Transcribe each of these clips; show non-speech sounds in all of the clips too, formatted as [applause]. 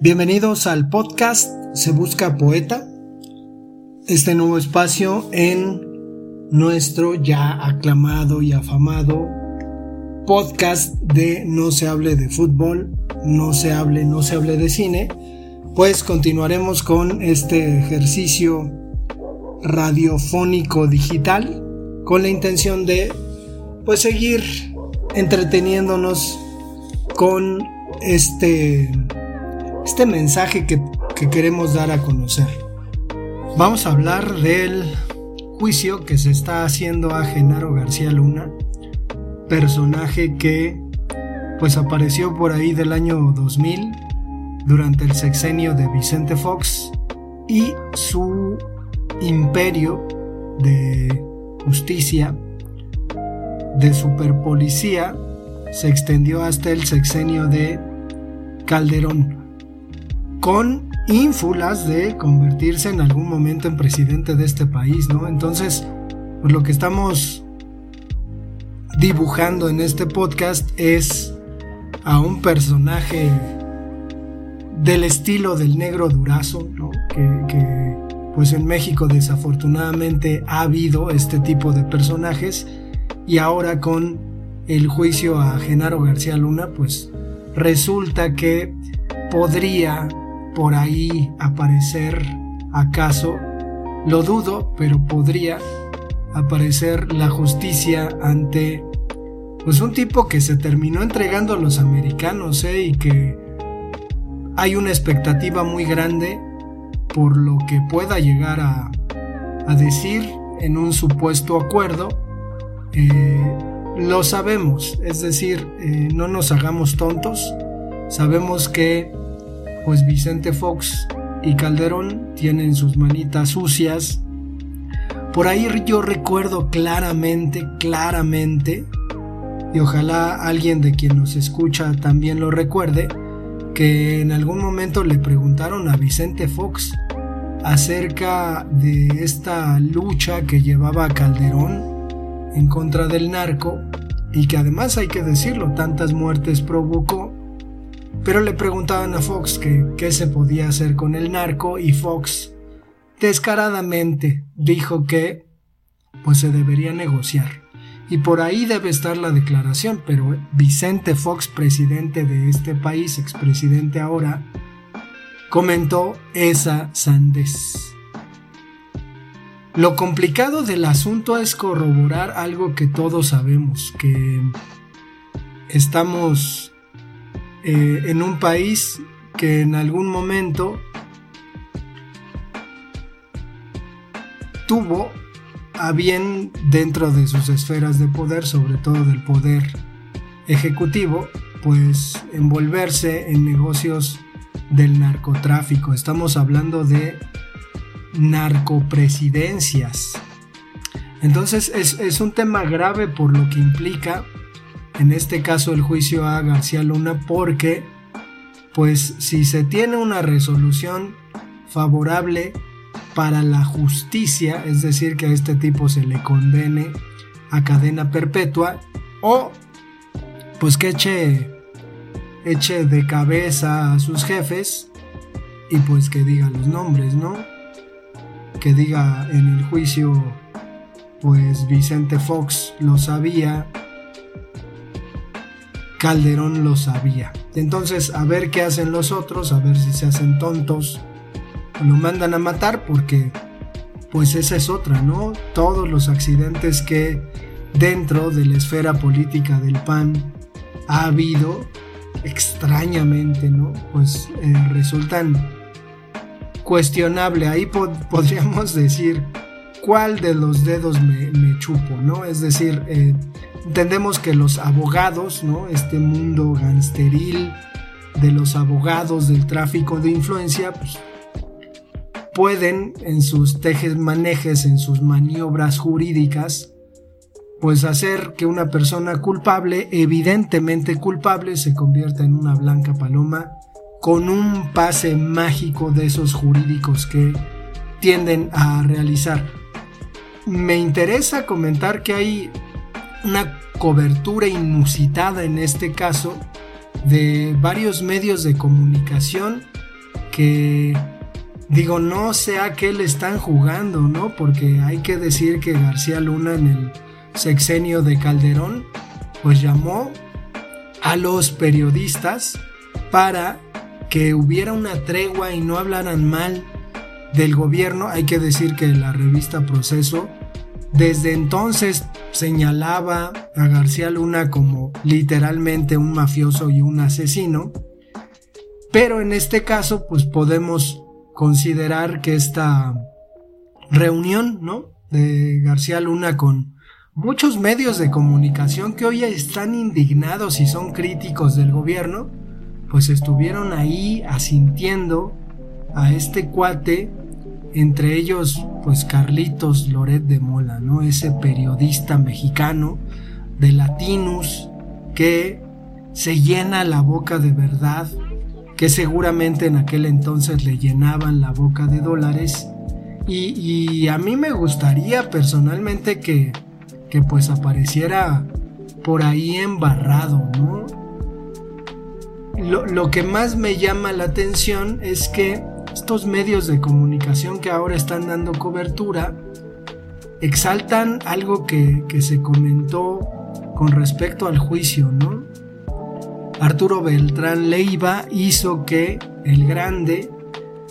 Bienvenidos al podcast Se Busca Poeta, este nuevo espacio en nuestro ya aclamado y afamado podcast de No se hable de fútbol, no se hable, no se hable de cine, pues continuaremos con este ejercicio radiofónico digital con la intención de pues seguir entreteniéndonos con este este mensaje que, que queremos dar a conocer. Vamos a hablar del juicio que se está haciendo a Genaro García Luna, personaje que pues apareció por ahí del año 2000 durante el sexenio de Vicente Fox y su imperio de justicia, de superpolicía, se extendió hasta el sexenio de Calderón con ínfulas de convertirse en algún momento en presidente de este país, ¿no? Entonces, pues lo que estamos dibujando en este podcast es a un personaje del estilo del negro durazo, ¿no? Que, que pues en México desafortunadamente ha habido este tipo de personajes y ahora con el juicio a Genaro García Luna, pues resulta que podría por ahí aparecer acaso, lo dudo, pero podría aparecer la justicia ante pues un tipo que se terminó entregando a los americanos ¿eh? y que hay una expectativa muy grande por lo que pueda llegar a, a decir en un supuesto acuerdo. Eh, lo sabemos, es decir, eh, no nos hagamos tontos, sabemos que pues Vicente Fox y Calderón tienen sus manitas sucias. Por ahí yo recuerdo claramente, claramente, y ojalá alguien de quien nos escucha también lo recuerde, que en algún momento le preguntaron a Vicente Fox acerca de esta lucha que llevaba Calderón en contra del narco y que además hay que decirlo, tantas muertes provocó pero le preguntaban a Fox que qué se podía hacer con el narco y Fox descaradamente dijo que pues se debería negociar. Y por ahí debe estar la declaración, pero Vicente Fox, presidente de este país, expresidente ahora, comentó esa sandez. Lo complicado del asunto es corroborar algo que todos sabemos, que estamos eh, en un país que en algún momento tuvo a bien dentro de sus esferas de poder, sobre todo del poder ejecutivo, pues envolverse en negocios del narcotráfico. Estamos hablando de narcopresidencias. Entonces es, es un tema grave por lo que implica en este caso el juicio a García Luna porque pues si se tiene una resolución favorable para la justicia, es decir, que a este tipo se le condene a cadena perpetua o pues que eche eche de cabeza a sus jefes y pues que diga los nombres, ¿no? Que diga en el juicio pues Vicente Fox lo sabía, Calderón lo sabía. Entonces, a ver qué hacen los otros, a ver si se hacen tontos, lo mandan a matar porque, pues esa es otra, ¿no? Todos los accidentes que dentro de la esfera política del PAN ha habido, extrañamente, ¿no? Pues eh, resultan cuestionable. Ahí [laughs] podríamos decir cuál de los dedos me, chupo, ¿no? Es decir, eh, entendemos que los abogados, ¿no? Este mundo gangsteril de los abogados del tráfico de influencia, pues, pueden en sus tejes manejes, en sus maniobras jurídicas, pues hacer que una persona culpable, evidentemente culpable, se convierta en una blanca paloma con un pase mágico de esos jurídicos que tienden a realizar. Me interesa comentar que hay una cobertura inusitada en este caso de varios medios de comunicación que digo no sé a qué le están jugando, ¿no? Porque hay que decir que García Luna en el sexenio de Calderón pues llamó a los periodistas para que hubiera una tregua y no hablaran mal del gobierno. Hay que decir que la revista Proceso desde entonces señalaba a García Luna como literalmente un mafioso y un asesino. Pero en este caso, pues podemos considerar que esta reunión, ¿no? De García Luna con muchos medios de comunicación que hoy están indignados y son críticos del gobierno, pues estuvieron ahí asintiendo a este cuate, entre ellos pues Carlitos Loret de Mola, ¿no? Ese periodista mexicano de Latinus que se llena la boca de verdad, que seguramente en aquel entonces le llenaban la boca de dólares. Y, y a mí me gustaría personalmente que, que pues apareciera por ahí embarrado, ¿no? lo, que más me llama la atención es que estos medios de comunicación que ahora están dando cobertura exaltan algo que, que se comentó con respecto al juicio, ¿no? Arturo Beltrán Leiva hizo que el grande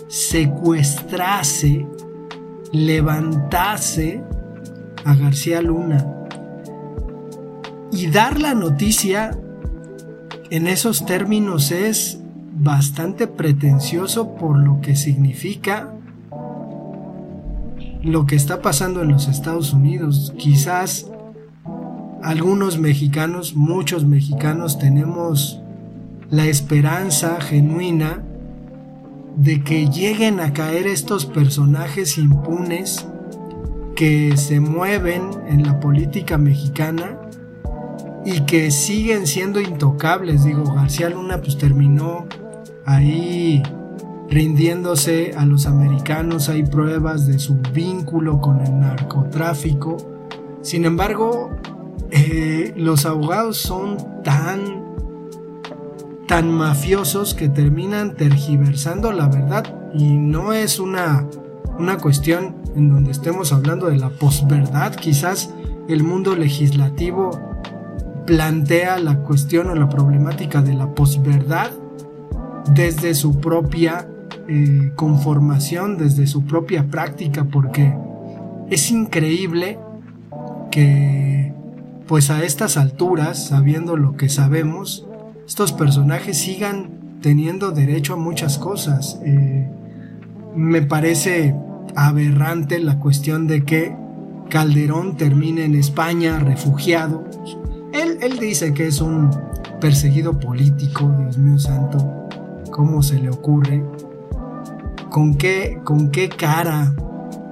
secuestrase, levantase a García Luna y dar la noticia en esos términos es bastante pretencioso por lo que significa lo que está pasando en los Estados Unidos. Quizás algunos mexicanos, muchos mexicanos tenemos la esperanza genuina de que lleguen a caer estos personajes impunes que se mueven en la política mexicana y que siguen siendo intocables. Digo, García Luna pues terminó ahí rindiéndose a los americanos, hay pruebas de su vínculo con el narcotráfico. Sin embargo, eh, los abogados son tan tan mafiosos que terminan tergiversando la verdad. Y no es una, una cuestión en donde estemos hablando de la posverdad, quizás el mundo legislativo plantea la cuestión o la problemática de la posverdad desde su propia eh, conformación, desde su propia práctica, porque es increíble que pues a estas alturas, sabiendo lo que sabemos, estos personajes sigan teniendo derecho a muchas cosas. Eh, me parece aberrante la cuestión de que Calderón termine en España refugiado. Él, dice que es un perseguido político, Dios mío santo. ¿Cómo se le ocurre? ¿Con qué, con qué cara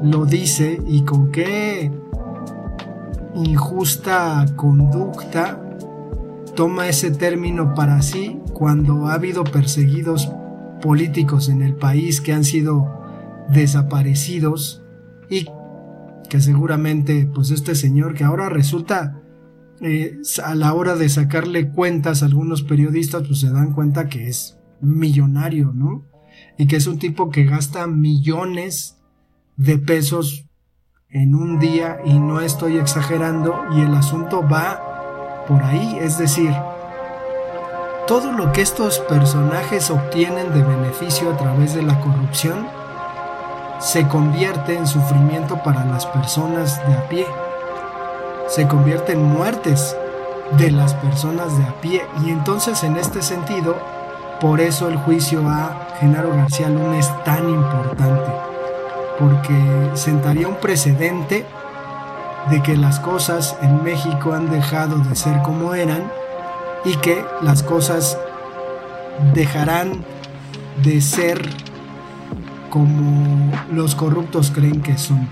lo dice y con qué injusta conducta toma ese término para sí cuando ha habido perseguidos políticos en el país que han sido desaparecidos y que seguramente pues este señor que ahora resulta eh, a la hora de sacarle cuentas a algunos periodistas, pues se dan cuenta que es millonario, ¿no? Y que es un tipo que gasta millones de pesos en un día y no estoy exagerando y el asunto va por ahí, es decir, todo lo que estos personajes obtienen de beneficio a través de la corrupción se convierte en sufrimiento para las personas de a pie se convierte en muertes de las personas de a pie. Y entonces en este sentido, por eso el juicio a Genaro García Luna es tan importante, porque sentaría un precedente de que las cosas en México han dejado de ser como eran y que las cosas dejarán de ser como los corruptos creen que son.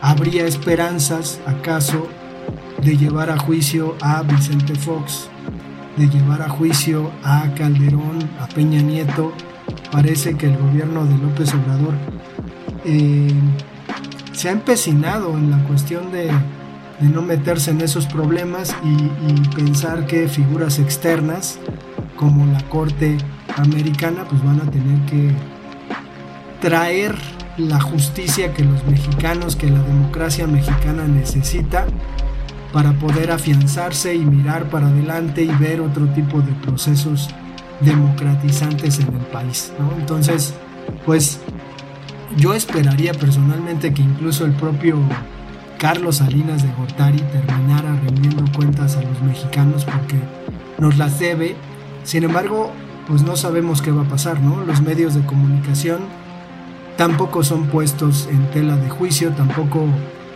¿Habría esperanzas, acaso, de llevar a juicio a Vicente Fox, de llevar a juicio a Calderón, a Peña Nieto? Parece que el gobierno de López Obrador eh, se ha empecinado en la cuestión de, no meterse en esos problemas y, pensar que figuras externas como la Corte Americana pues van a tener que traer la justicia que los mexicanos, que la democracia mexicana necesita para poder afianzarse y mirar para adelante y ver otro tipo de procesos democratizantes en el país. Entonces, pues yo esperaría personalmente que incluso el propio Carlos Salinas de Gortari terminara rindiendo cuentas a los mexicanos porque nos las debe. Sin embargo, pues no sabemos qué va a pasar, ¿no? Los medios de comunicación tampoco son puestos en tela de juicio, tampoco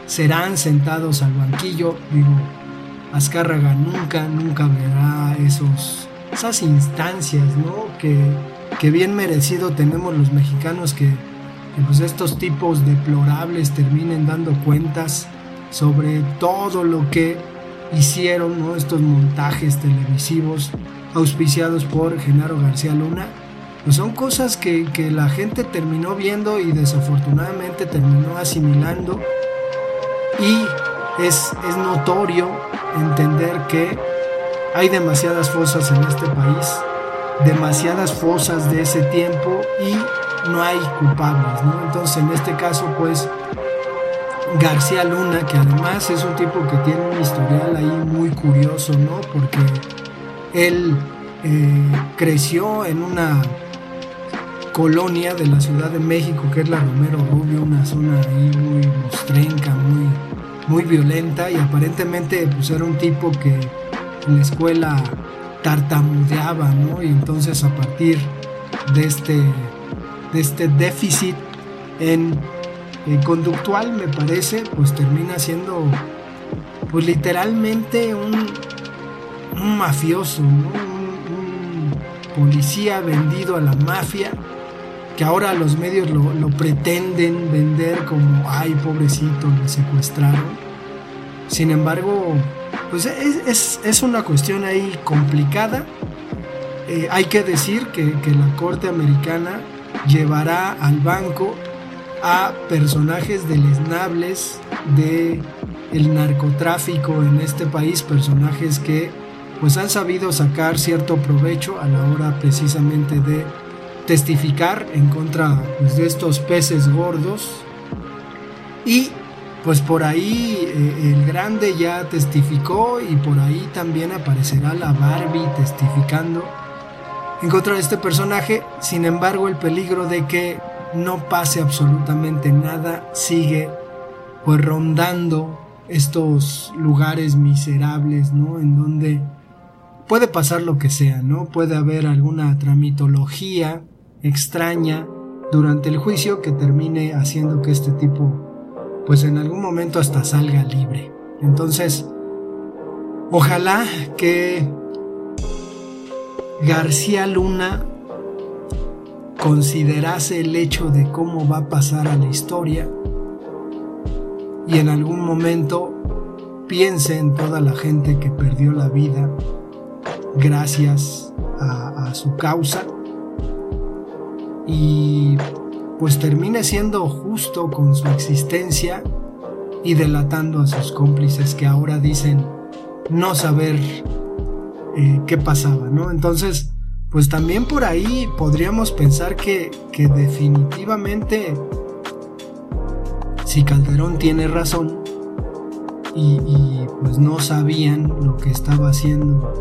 serán sentados al banquillo. Digo, Azcárraga nunca, nunca verá esos, esas instancias, ¿no? Que, que bien merecido tenemos los mexicanos que, pues estos tipos deplorables terminen dando cuentas sobre todo lo que hicieron, ¿no? Estos montajes televisivos auspiciados por Genaro García Luna pues son cosas que, la gente terminó viendo y desafortunadamente terminó asimilando y es, es notorio entender que hay demasiadas fosas en este país, demasiadas fosas de ese tiempo y no hay culpables, ¿no? Entonces en este caso pues García Luna, que además es un tipo que tiene un historial ahí muy curioso, ¿no? Porque él eh, creció en una colonia de la Ciudad de México, que es la Romero Rubio, una zona ahí muy mostrenca, muy, muy violenta, y aparentemente pues, era un tipo que en la escuela tartamudeaba, ¿no? Y entonces a partir de este, de este déficit en, conductual, me parece, pues termina siendo pues literalmente un, un mafioso, un, un policía vendido a la mafia que ahora los medios lo, pretenden vender como, ay, pobrecito, le secuestraron. Sin embargo, pues es, una cuestión ahí complicada. Eh, hay que decir que, la Corte Americana llevará al banco a personajes deleznables de el narcotráfico en este país, personajes que pues han sabido sacar cierto provecho a la hora precisamente de testificar en contra pues, de estos peces gordos. Y pues por ahí eh, el grande ya testificó y por ahí también aparecerá la Barbie testificando en contra de este personaje. Sin embargo, el peligro de que no pase absolutamente nada sigue pues rondando estos lugares miserables, ¿no? En donde puede pasar lo que sea, ¿no? Puede haber alguna tramitología extraña durante el juicio que termine haciendo que este tipo pues en algún momento hasta salga libre. Entonces, ojalá que García Luna considerase el hecho de cómo va a pasar a la historia y en algún momento piense en toda la gente que perdió la vida gracias a, su causa y pues termine siendo justo con su existencia y delatando a sus cómplices que ahora dicen no saber eh, qué pasaba, ¿no? Entonces, pues también por ahí podríamos pensar que, que definitivamente si Calderón tiene razón y, y pues no sabían lo que estaba haciendo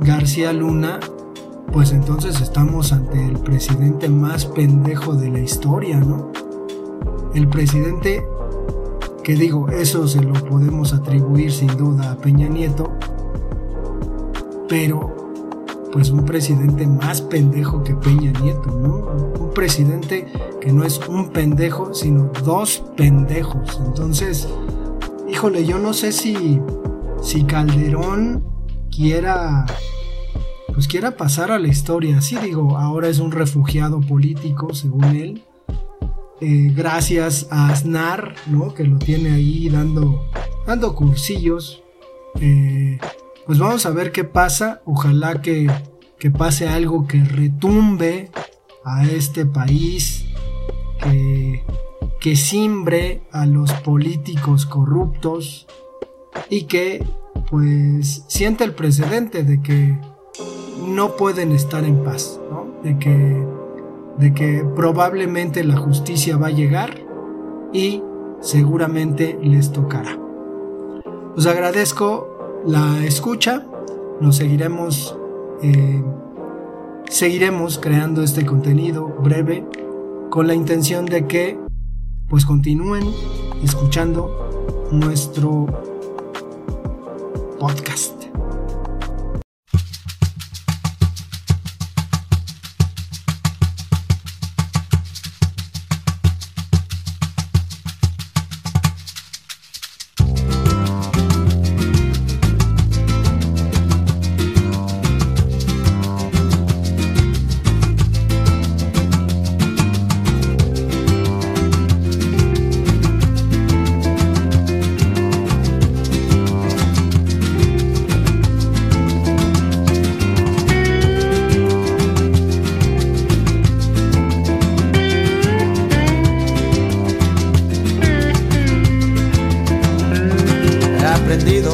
García Luna, pues entonces estamos ante el presidente más pendejo de la historia, ¿no? El presidente, que digo, eso se lo podemos atribuir sin duda a Peña Nieto, pero pues un presidente más pendejo que Peña Nieto, ¿no? Un presidente que no es un pendejo, sino dos pendejos. Entonces, híjole, yo no sé si, si Calderón quiera, pues quiera pasar a la historia. Sí digo, ahora es un refugiado político, según él. Eh, gracias a Aznar, ¿no? Que lo tiene ahí dando, dando cursillos. Eh, pues vamos a ver qué pasa. Ojalá que, que pase algo que retumbe a este país, que, que simbre a los políticos corruptos y que pues siente el precedente de que no pueden estar en paz, de, que, de que probablemente la justicia va a llegar y seguramente les tocará. Os agradezco la escucha. Nos seguiremos, eh, seguiremos creando este contenido breve con la intención de que pues continúen escuchando nuestro podcast.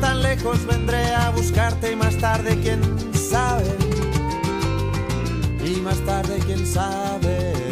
tan lejos, vendré a buscarte y más tarde, quién sabe. Y más tarde, quién sabe.